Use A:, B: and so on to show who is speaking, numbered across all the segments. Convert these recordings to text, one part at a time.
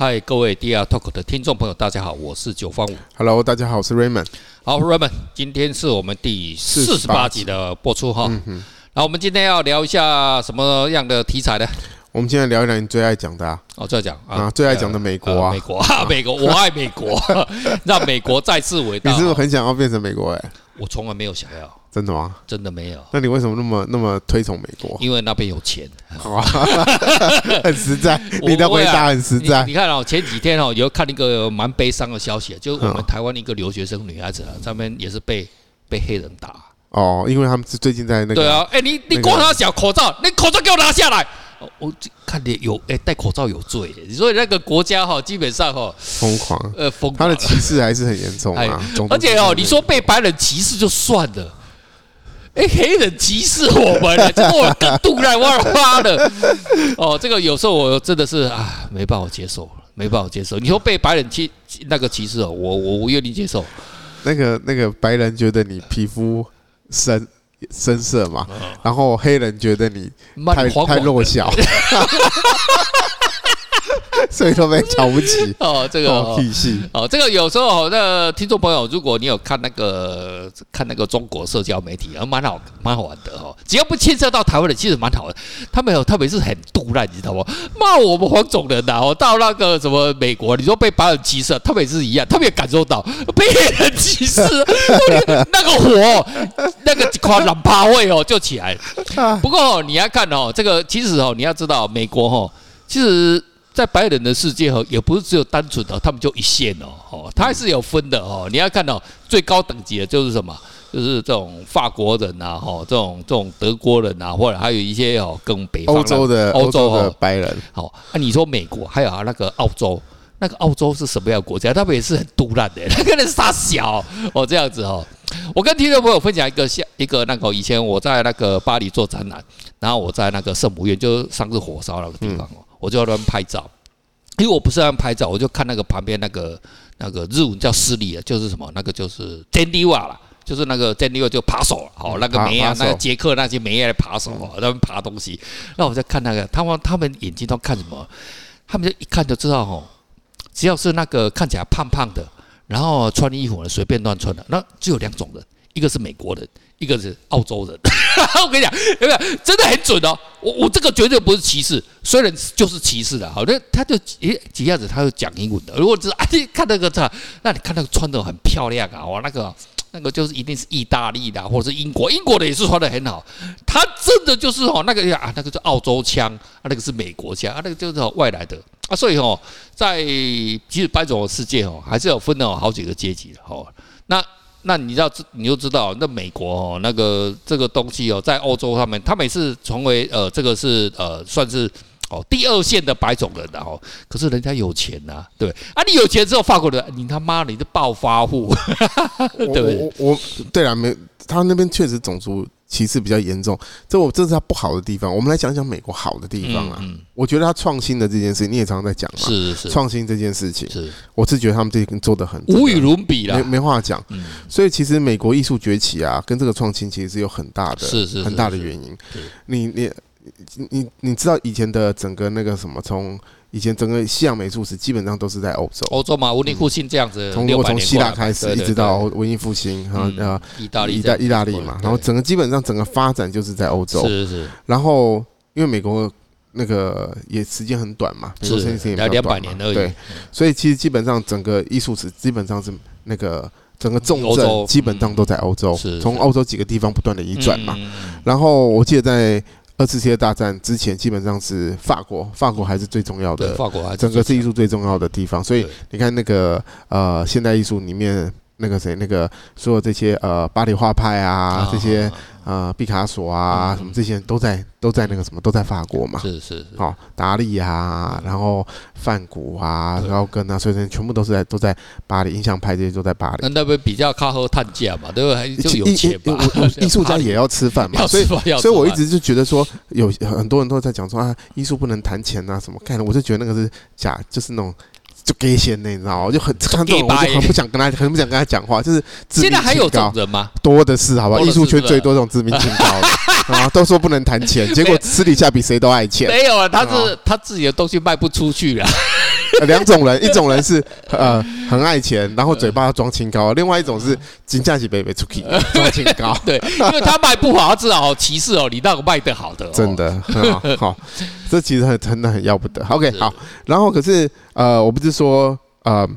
A: 嗨，各位 DR Talk 的听众朋友，大家好，我是九方五。
B: Hello，大家好，我是 Raymond。
A: 好，Raymond，今天是我们第四十八集的播出哈。嗯，那我们今天要聊一下什么样的题材呢？
B: 我们今天聊一聊你最爱讲的啊，
A: 哦，最爱讲
B: 啊，最爱讲的美国啊，
A: 美国啊，美国，我爱美国，让美国再次伟大。
B: 你是不是很想要变成美国？哎，
A: 我从来没有想要。
B: 真的吗？
A: 真的没有。
B: 那你为什么那么那么推崇美国？
A: 因为那边有钱，
B: 很实在。你的回答很实在。
A: 你看哦，前几天哦，有看一个蛮悲伤的消息，就是我们台湾一个留学生女孩子啊，上面也是被被黑人打。
B: 哦，因为他们是最近在那个。
A: 对啊，哎，你你光他小口罩，你口罩给我拿下来。我看你有哎，戴口罩有罪。所以那个国家哈，基本上哈，
B: 疯狂。呃，疯。他的歧视还是很严重啊。
A: 而且哦，你说被白人歧视就算了。哎，黑人歧视我们了，这我更杜赖哇哇的。哦，这个有时候我真的是啊，没办法接受，没办法接受。你说被白人歧那个歧视哦，我我我愿意接受。
B: 那个那个白人觉得你皮肤深深色嘛，然后黑人觉得你太太弱小。所以都被瞧不起
A: 哦，这个体系哦，这个有时候那听众朋友，如果你有看那个看那个中国社交媒体，蛮好蛮好玩的哦。只要不牵涉到台湾的，其实蛮好的。他们有特别是很毒辣，你知道吗？骂我们黄种人呐，哦到那个什么美国，你说被白人歧视，特别是一样，特别感受到被黑人歧视，那个火，那个夸张趴位哦就起来。不过你要看哦，这个其实哦，你要知道美国哦，其实。在白人的世界哈，也不是只有单纯的他们就一线哦，哦，他还是有分的哦。你要看到最高等级的就是什么，就是这种法国人呐，哈，这种这种德国人呐，或者还有一些哦，跟北方欧洲的欧洲的白人。好，啊，你说美国还有啊那个澳洲，那个澳洲是什么样的国家？他们也是很毒辣的，那个人傻小哦，这样子哦。我跟听众朋友分享一个像一个那个以前我在那个巴黎做展览，然后我在那个圣母院，就是上次火烧那个地方哦。我就在那边拍照，因为我不是乱拍照，我就看那个旁边那个那个日文叫斯里啊，就是什么那个就是珍妮瓦啦，就是那个珍妮瓦就扒手了，好那个梅啊，那个捷克那些梅啊来扒手啊，他们扒东西。那我在看那个，他们他们眼睛都看什么？他们就一看就知道哦，只要是那个看起来胖胖的，然后穿衣服呢随便乱穿的，那只有两种人，一个是美国人。一个是澳洲人，我跟你讲，有没有真的很准哦？我我这个绝对不是歧视，虽然就是歧视的。好，那他就诶几下子他就讲英文的。如果是 啊，你看那个他，那你看那个穿的很漂亮啊，哇，那个那个就是一定是意大利的，或者是英国，英国的也是穿的很好。他真的就是哦，那个啊，那个是澳洲腔啊，那个是美国腔啊，那个就是外来的啊。所以哦，在其实白种世界哦，还是有分了好几个阶级的哦。那那你知道，你就知道，那美国哦，那个这个东西哦，在欧洲上面，他每次成为呃，这个是呃，算是哦第二线的白种人的哦。可是人家有钱呐，对啊，你有钱之后，法国人，你他妈你是暴发户，对不对？
B: 我我对啊，没他那边确实种族。歧视比较严重，这我这是他不好的地方。我们来讲讲美国好的地方啊。嗯嗯、我觉得他创新的这件事，你也常常在讲嘛。
A: 是是是。
B: 创新这件事情，
A: 是。
B: 我是觉得他们这边做的很
A: 无与伦比了，
B: 没没话讲。嗯、所以其实美国艺术崛起啊，跟这个创新其实是有很大的、是是很大的原因。你你你你知道以前的整个那个什么从。以前整个西洋美术史基本上都是在欧洲，
A: 欧洲嘛，文艺复兴这样子，
B: 从我从希腊开始，一直到文艺复兴，哈呃，意大利，意大意大利嘛，然后整个基本上整个发展就是在欧洲，是是。然后因为美国那个也时间很短嘛，是才两百年而已，对，所以其实基本上整个艺术史基本上是那个整个重镇基本上都在欧洲，从欧洲几个地方不断的移转嘛。然后我记得在。二次世界大战之前，基本上是法国，法国还是最重要的，法国还是整个是艺术最重要的地方。所以你看那个呃，现代艺术里面那个谁，那个所有这些呃，巴黎画派啊，这些。呃，毕卡索啊，什么这些都在都在那个什么都在法国嘛，
A: 是是是，
B: 好，达利啊，然后梵谷啊，然后跟啊，所以这些全部都是在都在巴黎，印象派这些都在巴黎。
A: 那那边比较靠后探价嘛，对不对？就有钱嘛，
B: 艺术家也要吃饭嘛，所以所以我一直就觉得说，有很多人都在讲说啊，艺术不能谈钱啊，什么看，我就觉得那个是假，就是那种。就给钱呢，你知道吗？就很看这种，我就很不想跟他，很不想跟他讲话。就是
A: 现在还有这种人吗？
B: 多的是，好吧？艺术圈最多这种自命清高的 啊，都说不能谈钱，结果私底下比谁都爱钱。
A: 没有啊，他是他自己的东西卖不出去了。
B: 两种人，一种人是呃很爱钱，然后嘴巴要装清高；另外一种是金价是北北出去 装清高。
A: 对，因为他卖不好，他至少歧视哦，你那个卖的好的，
B: 真的很好。好，这其实很真的很要不得。OK，好，然后可是呃，我不是说呃。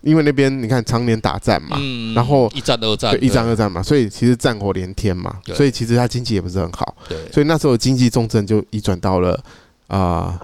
B: 因为那边你看常年打战嘛，嗯、然后
A: 一战二战，
B: 对，一战二战嘛，所以其实战火连天嘛，所以其实他经济也不是很好，对，所以那时候经济重镇就移转到了啊。呃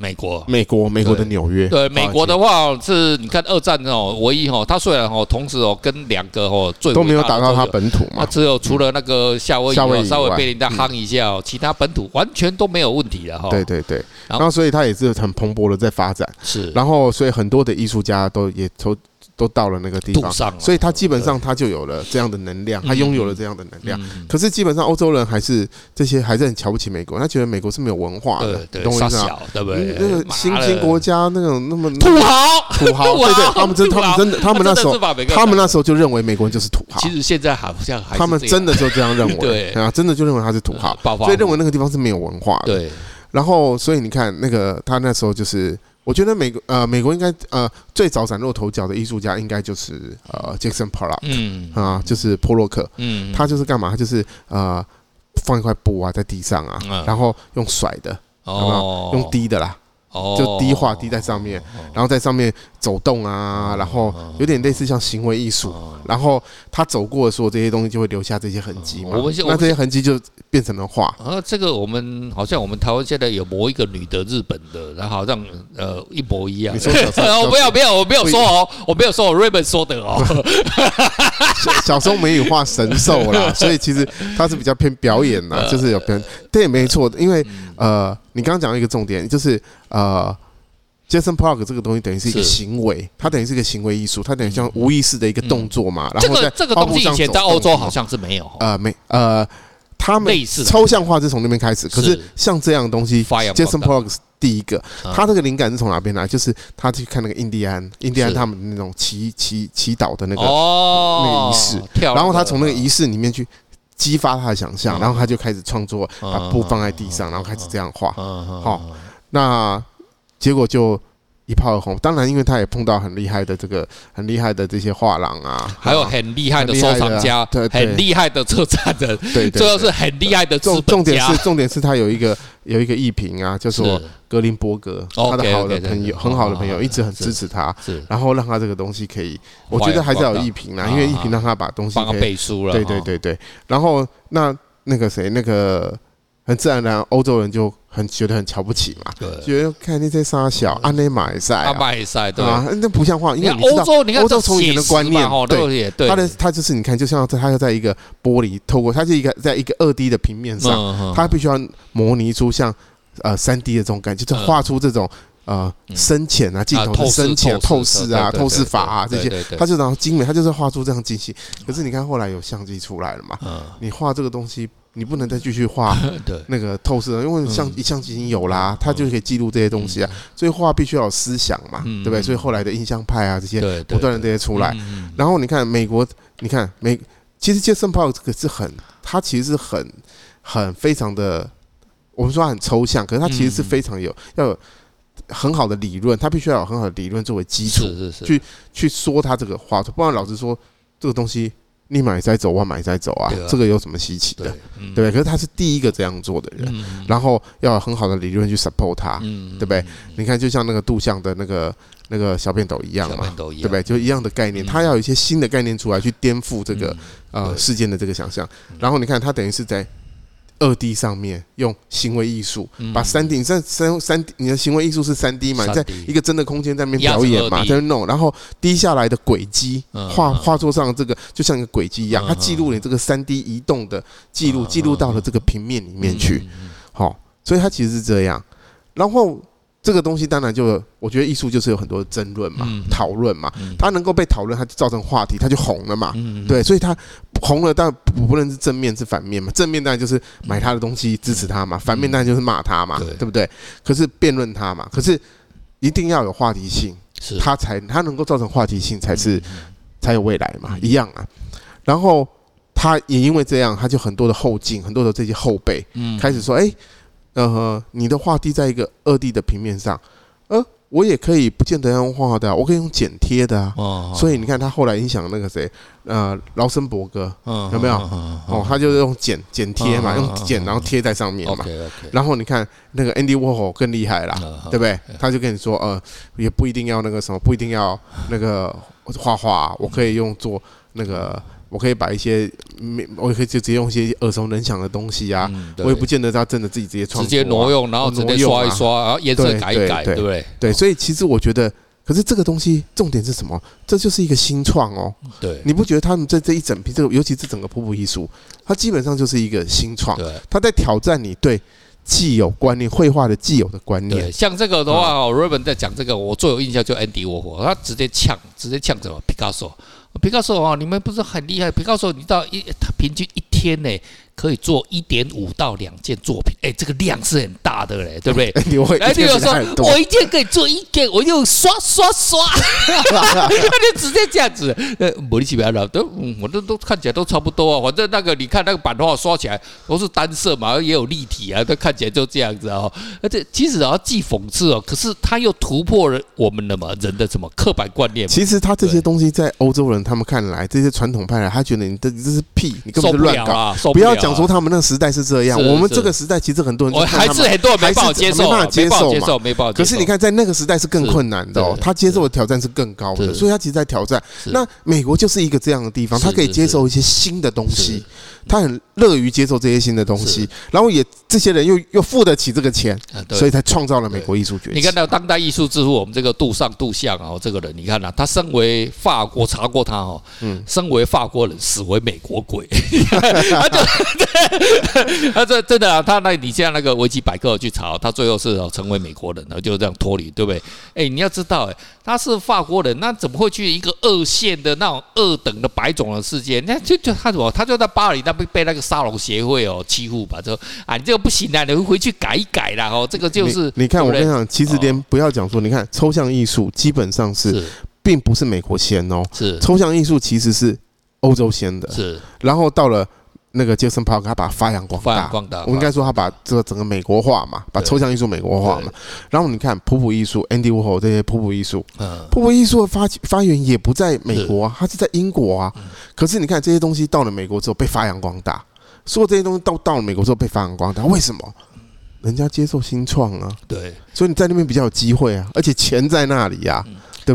A: 美国，
B: 美国，美国的纽约。
A: 对，美国的话是，你看二战哦，唯一哦，他虽然哦，同时哦，跟两个哦，最
B: 都没有打到他本土嘛，
A: 只有除了那个夏威夷稍微被人家夯一下哦，其他本土完全都没有问题的哈。
B: 对对对，然后所以他也是很蓬勃的在发展，是，然后所以很多的艺术家都也都都到了那个地方，所以他基本上他就有了这样的能量，他拥有了这样的能量。可是基本上欧洲人还是这些还是很瞧不起美国，他觉得美国是没有文化的，懂我意思吗？对不对？那个新兴国家那种那么
A: 土豪，
B: 土豪，对 对，他们真他们真的，他们 那时候他们那时候就认为美国人就是土豪。
A: 其实现在好像
B: 他们真的就这样认为，对啊，真的就认为他是土豪，所以认为那个地方是没有文化的。对，然后所以你看那个他那时候就是。我觉得美国呃，美国应该呃最早崭露头角的艺术家应该就是呃，Jackson Pollock，嗯。啊，就是波洛克，嗯，他就是干嘛？他就是呃放一块布啊在地上啊，然后用甩的，哦，用滴的啦。就滴画滴在上面，然后在上面走动啊，然后有点类似像行为艺术。然后他走过的时候，这些东西就会留下这些痕迹嘛。那这些痕迹就变成了画。
A: 啊，这个我们好像我们台湾现在有某一个女的日本的，然后好像呃一模一样。你说 我没有没有我没有说哦，我没有说我 Raymond 说的哦。
B: 小时候没有画神兽啦，所以其实他是比较偏表演啦，就是有偏。这也没错，因为呃。你刚刚讲了一个重点，就是呃，Jackson Pollock 这个东西等于是一个行为，它等于是一个行为艺术，它等于像无意识的一个动作嘛。然后在
A: 这个东西以前在欧洲好像是没有，
B: 呃，没，呃，他们抽象化是从那边开始，可是像这样的东西，Jackson Pollock 是第一个，他这个灵感是从哪边来？就是他去看那个印第安，印第安他们那种祈祈祈祷的那个那个仪式，然后他从那个仪式里面去。激发他的想象，然后他就开始创作，把布放在地上，然后开始这样画。好，那结果就一炮而红。当然，因为他也碰到很厉害的这个很厉害的这些画廊啊，
A: 还有很厉害的收藏家，对，很厉害的策展人，对，最后是很厉害的重
B: 重点是重点是他有一个有一个艺评啊，叫做。格林伯格，他的好的朋友，很好的朋友，一直很支持他，然后让他这个东西可以，我觉得还是要有艺评啦，因为艺评让他把东西可以
A: 背书了，
B: 对对对对。然后那那个谁，那个很自然的欧洲人就很觉得很瞧不起嘛，觉得看那些沙小阿内马赛，
A: 阿马赛对。
B: 啊，那不像话，因为
A: 欧洲你看
B: 欧洲从前的观念，对，他的他就是你看，就像他要在一个玻璃透过，他是一个在一个二 D 的平面上，他必须要模拟出像。呃，三 D 的这种感觉，就是画出这种呃深浅啊，镜头的深浅、透视啊、透视法啊这些，他就然后精美，他就是画出这样精细。可是你看后来有相机出来了嘛，你画这个东西，你不能再继续画 那个透视了，因为相相机已经有啦，它就可以记录这些东西啊。所以画必须要有思想嘛，对不对？所以后来的印象派啊这些不断的这些出来，然后你看美国，你看美，其实杰森·鲍尔这个是很，他其实是很很非常的。我们说它很抽象，可是他其实是非常有要有很好的理论，他必须要有很好的理论作为基础，去去说他这个话，不然老实说这个东西你买再走，我买再走啊，这个有什么稀奇的，对不对？可是他是第一个这样做的人，然后要有很好的理论去 support 他，对不对？你看，就像那个杜象的那个那个小便斗一样嘛，对不对？就一样的概念，他要有一些新的概念出来，去颠覆这个呃事件的这个想象，然后你看，他等于是在。二 D 上面用行为艺术把三 D，你在三三你的行为艺术是三 D 嘛？你在一个真的空间在那边表演嘛，在那弄，然后滴下来的轨迹画画作上这个就像一个轨迹一样，它记录你这个三 D 移动的记录，记录到了这个平面里面去，好，所以它其实是这样，然后。这个东西当然就，我觉得艺术就是有很多争论嘛，讨论嘛，它能够被讨论，它就造成话题，它就红了嘛，对，所以它红了，但不不论是正面是反面嘛，正面当然就是买他的东西支持他嘛，反面当然就是骂他嘛，对。不对？可是辩论他嘛，可是一定要有话题性，它才它能够造成话题性，才是才有未来嘛，一样啊。然后他也因为这样，他就很多的后进，很多的这些后辈开始说，哎。呃，你的画滴在一个二 D 的平面上，呃，我也可以不见得要用画画的，我可以用剪贴的啊。哦。所以你看他后来影响那个谁，呃，劳森伯格，有没有？哦，他就是用剪剪贴嘛，用剪然后贴在上面嘛。OK OK。然后你看那个 Andy Warhol 更厉害啦，对不对？他就跟你说，呃，也不一定要那个什么，不一定要那个画画，我可以用做那个。我可以把一些没，我也可以就直接用一些耳熟能详的东西啊，嗯、我也不见得他真的自己直接创、啊，
A: 直接挪用，然后直接刷一刷，然后颜色改一改，对不对？
B: 对，所以其实我觉得，可是这个东西重点是什么？这就是一个新创哦。对，你不觉得他们这这一整批这个，尤其是整个瀑布艺术，它基本上就是一个新创，对，它在挑战你对既有观念绘画的既有的观念。对，
A: 像这个的话哦，Raymond 在讲这个，我最有印象就 Andy Warhol，他直接呛，直接呛什么 Picasso。别告诉我，你们不是很厉害？别告诉我，你到一他平均一天呢？可以做一点五到两件作品，哎，这个量是很大的嘞，对不对？你会，哎，你有说，我一件可以做一件，我就刷刷刷，那 就直接这样子，呃，莫名其妙的，都，我这都看起来都差不多啊。反正那个你看那个版画刷起来都是单色嘛，也有立体啊，都看起来就这样子哦。而且其实啊，既讽刺哦，可是他又突破了我们的嘛人的什么刻板观念。
B: 其实他这些东西在欧洲人他们看来，这些传统派来，他觉得你这这是屁，你根本就乱搞，不要讲。讲说他们那个时代是这样，我们这个时代其实很多人
A: 还是很多人没办法接受，没办法接受，没办法。
B: 可是你看，在那个时代是更困难的哦，他接受的挑战是更高的，所以他其实在挑战。那美国就是一个这样的地方，他可以接受一些新的东西，他很乐于接受这些新的东西，然后也这些人又又付得起这个钱，所以才创造了美国艺术崛起。
A: 你看到当代艺术之父，我们这个杜尚杜象啊，这个人，你看啊，他身为法国，查过他哦，嗯，身为法国人，死为美国鬼，他就。他这真的啊，他那你像那个维基百科去查，他最后是成为美国人然后，就这样脱离，对不对？哎，你要知道，哎，他是法国人，那怎么会去一个二线的那种二等的白种的世界？那就就他怎么，他就在巴黎那边被那个沙龙协会哦欺负吧？说啊，你这个不行啊，你会回去改一改啦。哦。这个就是
B: 你，你看，我跟你讲，其实连不要讲说，你看抽象艺术基本上是，并不是美国先哦，是抽象艺术其实是欧洲先的，是，然后到了。那个杰森·帕克他把它发扬光大，光大我应该说他把这个整个美国化嘛，把抽象艺术美国化嘛。然后你看普普艺术，Andy Warhol 这些普普艺术，普普艺术的发发源也不在美国啊，它是在英国啊。可是你看这些东西到了美国之后被发扬光大，所有这些东西到到了美国之后被发扬光大，为什么？人家接受新创啊，对，所以你在那边比较有机会啊，而且钱在那里呀。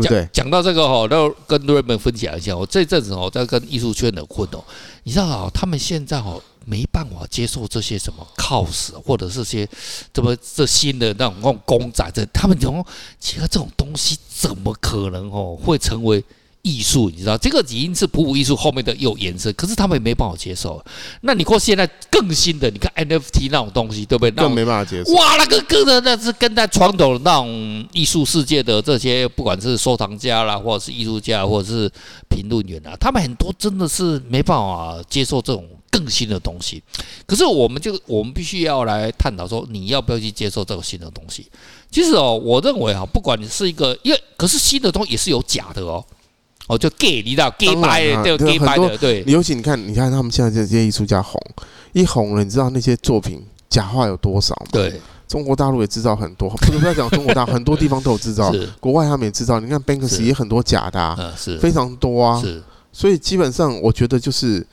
B: 对不对？讲
A: 到这个哈，那跟瑞们分享一下。我这阵子哦，在跟艺术圈的混哦，你知道啊，他们现在哦没办法接受这些什么 cos 或者是些怎么这新的那种那种公仔，这他们讲，其实这种东西怎么可能哦会成为？艺术，你知道这个已经是普普艺术后面的又延伸，可是他们也没办法接受。那你说现在更新的，你看 NFT 那种东西，对不对？
B: 更没办法接受。
A: 哇，那个跟的那是跟在传统的那种艺术世界的这些，不管是收藏家啦，或者是艺术家，或者是评论员啊，他们很多真的是没办法接受这种更新的东西。可是我们就我们必须要来探讨说，你要不要去接受这个新的东西？其实哦，我认为哈，不管你是一个，因为可是新的东西也是有假的哦。哦，就 gay，你知道 gay 白的，对 gay 白的，对。
B: 尤其你看，你看他们现在这些艺术家红，一红了，你知道那些作品假画有多少吗？对，中国大陆也制造很多，不是不要讲中国大陆，很多地方都有制造，国外他们也制造。你看 Banksy 也很多假的，啊，是非常多啊。是，所以基本上我觉得就是，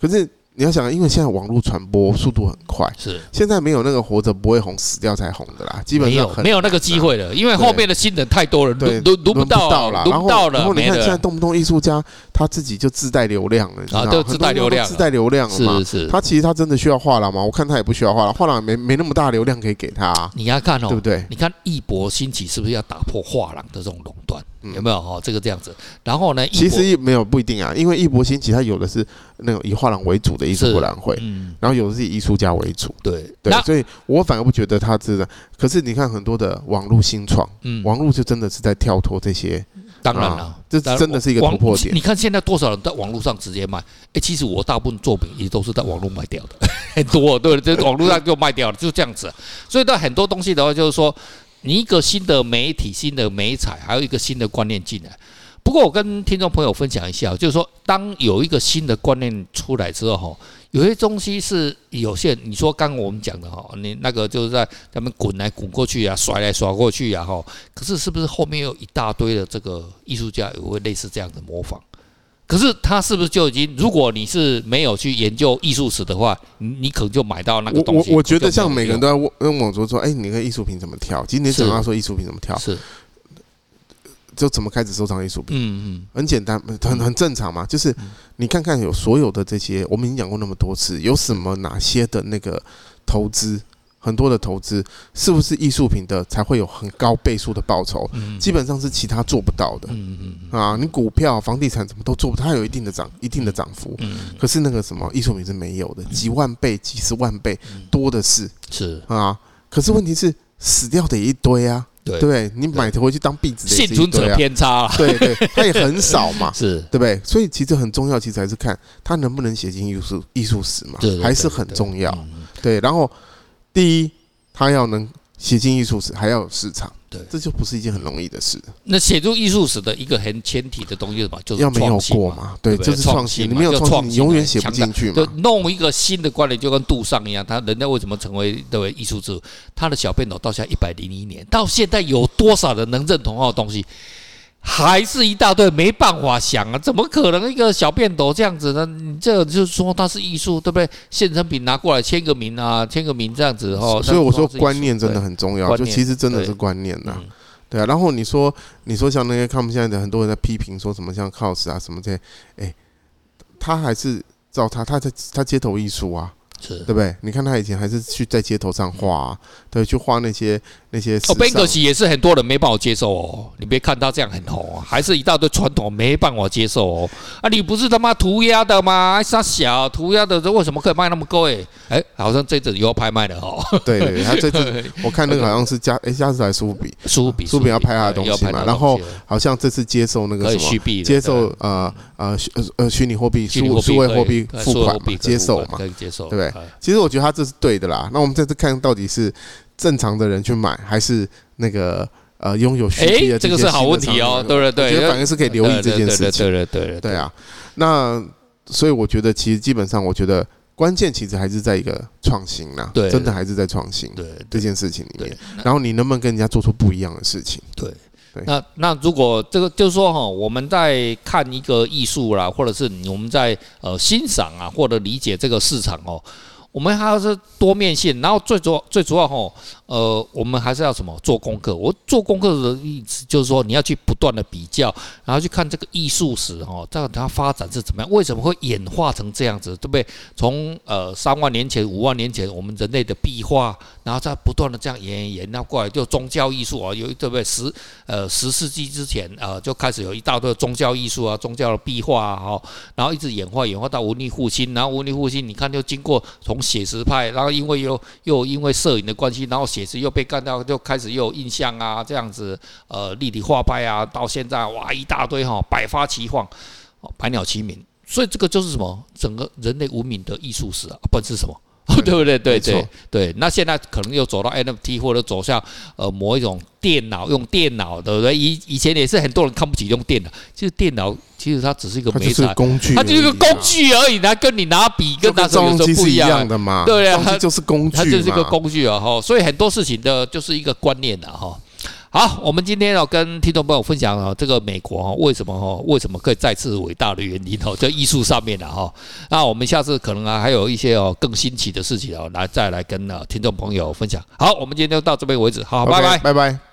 B: 可是。你要想，因为现在网络传播速度很快，是现在没有那个活着不会红，死掉才红的啦。基本上
A: 没有没有那个机会了，因为后面的新人太多了，轮轮轮不到了，轮不到了。
B: 然后你看现在动不动艺术家他自己就自带流量了，啊，
A: 就自带流量，
B: 自带流量了嘛。是是，他其实他真的需要画廊吗？我看他也不需要画廊，画廊没没那么大流量可以给他。
A: 你要看哦，
B: 对不对？
A: 你看艺博兴起是不是要打破画廊的这种垄断？有没有哈？这个这样子，然后呢？
B: 其实没有不一定啊，因为艺博兴起，它有的是那种以画廊为主的艺术博览会，嗯，然后有的是以艺术家为主，对对，所以我反而不觉得它是的。可是你看很多的网络新创，嗯，网络就真的是在跳脱这些，
A: 当然了，
B: 这真的是一个突破点。
A: 你看现在多少人在网络上直接卖？哎，其实我大部分作品也都是在网络卖掉的，很多对，这网络上就卖掉了，就这样子。所以到很多东西的话，就是说。你一个新的媒体、新的媒材，还有一个新的观念进来。不过，我跟听众朋友分享一下，就是说，当有一个新的观念出来之后，有些东西是有限。你说刚刚我们讲的哈，你那个就是在他们滚来滚过去啊，甩来甩过去啊哈。可是是不是后面有一大堆的这个艺术家也会类似这样的模仿？可是他是不是就已经？如果你是没有去研究艺术史的话，你你可能就买到那个东西。
B: 我我觉得像每个人都要问问我说说，哎，你个艺术品怎么跳？今天怎么说艺术品怎么跳？
A: 是。
B: 就怎么开始收藏艺术品？
A: 嗯嗯，
B: 很简单，很很正常嘛。就是你看看有所有的这些，我们已经讲过那么多次，有什么哪些的那个投资，很多的投资，是不是艺术品的才会有很高倍数的报酬？基本上是其他做不到的。嗯嗯啊，你股票、房地产怎么都做不到，它有一定的涨，一定的涨幅。可是那个什么艺术品是没有的，几万倍、几十万倍多的是。
A: 是
B: 啊，可是问题是死掉的一堆啊。对，你买回去当壁纸，
A: 幸存者偏差，
B: 对对，它也很少嘛，
A: 是
B: 对不对？所以其实很重要，其实还是看它能不能写进艺术艺术史嘛，还是很重要。对，然后第一，它要能写进艺术史，还要有市场。对，这就不是一件很容易的事。
A: 那写入艺术史的一个很前提的东西是什么？就是
B: 要没有过嘛？对，就是创新。你没有创新，你永远写不进去嘛。
A: 就弄一个新的观点，就跟杜尚一样，他人家为什么成为这位艺术之？他的小便斗到现在一百零一年，到现在有多少人能认同他的东西？还是一大堆，没办法想啊！怎么可能一个小便斗这样子呢？你这就是说它是艺术，对不对？现成品拿过来签个名啊，签个名这样子哦。
B: 所以我说观念真的很重要，就其实真的是观念呐，对啊。然后你说，你说像那些看我们现在的很多人在批评说什么像 cos 啊什么这些，哎，他还是照他，他在他街头艺术啊。是对不对？你看他以前还是去在街头上画、啊，对，去画那些那些。哦，
A: 贝格西也是很多人没办法接受哦。你别看他这样很红啊，还是一大堆传统没办法接受哦。啊，你不是他妈涂鸦的吗？傻小涂鸦的，这为什么可以卖那么贵？哎，好像这次又要拍卖了哦。
B: 对对，他这次 我看那个好像是加哎加斯莱苏比
A: 苏比苏
B: 比要拍他的东西嘛，然后好像这次接受那个什么接受呃呃呃虚拟货币数数位货币付款接受嘛，
A: 接受
B: 对不对？其实我觉得他这是对的啦。那我们这次看到底是正常的人去买，还是那个呃拥有虚币的？
A: 这个是好问题哦。对对对，
B: 我觉得反而是可以留意这件事情。
A: 对对对对
B: 啊。那所以我觉得，其实基本上，我觉得关键其实还是在一个创新呐。对，真的还是在创新。对这件事情里面，然后你能不能跟人家做出不一样的事情？
A: 对。那那如果这个就是说哈，我们在看一个艺术啦，或者是我们在呃欣赏啊，或者理解这个市场哦。我们还要是多面性，然后最主要最主要吼，呃，我们还是要什么做功课。我做功课的意思就是说，你要去不断的比较，然后去看这个艺术史吼，这样它发展是怎么样，为什么会演化成这样子，对不对？从呃三万年前、五万年前，我们人类的壁画，然后再不断的这样演演演，那过来就宗教艺术啊，有对不对？十呃十世纪之前呃就开始有一大堆宗教艺术啊，宗教的壁画啊，哈，然后一直演化演化到文艺复兴，然后文艺复兴你看就经过从写实派，然后因为又又因为摄影的关系，然后写实又被干掉，就开始又有印象啊，这样子，呃，立体画派啊，到现在哇一大堆哈，百花齐放，百鸟齐鸣，所以这个就是什么？整个人类文明的艺术史啊，本是什么？对不对？对对对，那现在可能又走到 NFT 或者走向呃某一种电脑用电脑，对不对？以以前也是很多人看不起用电脑，其实电脑其实它只是一个媒材
B: 工具，
A: 它就是一个工具而已。它跟你拿笔跟拿手有时候不一样
B: 的嘛。
A: 对啊，
B: 它就是工具，
A: 它就是一个工具啊哈。所以很多事情的就是一个观念的哈。好，我们今天要跟听众朋友分享哦，这个美国哦为什么哦为什么可以再次伟大的原因哦，在艺术上面的哈。那我们下次可能啊还有一些哦更新奇的事情哦，来再来跟啊听众朋友分享。好，我们今天就到这边为止，好，拜拜，
B: 拜拜。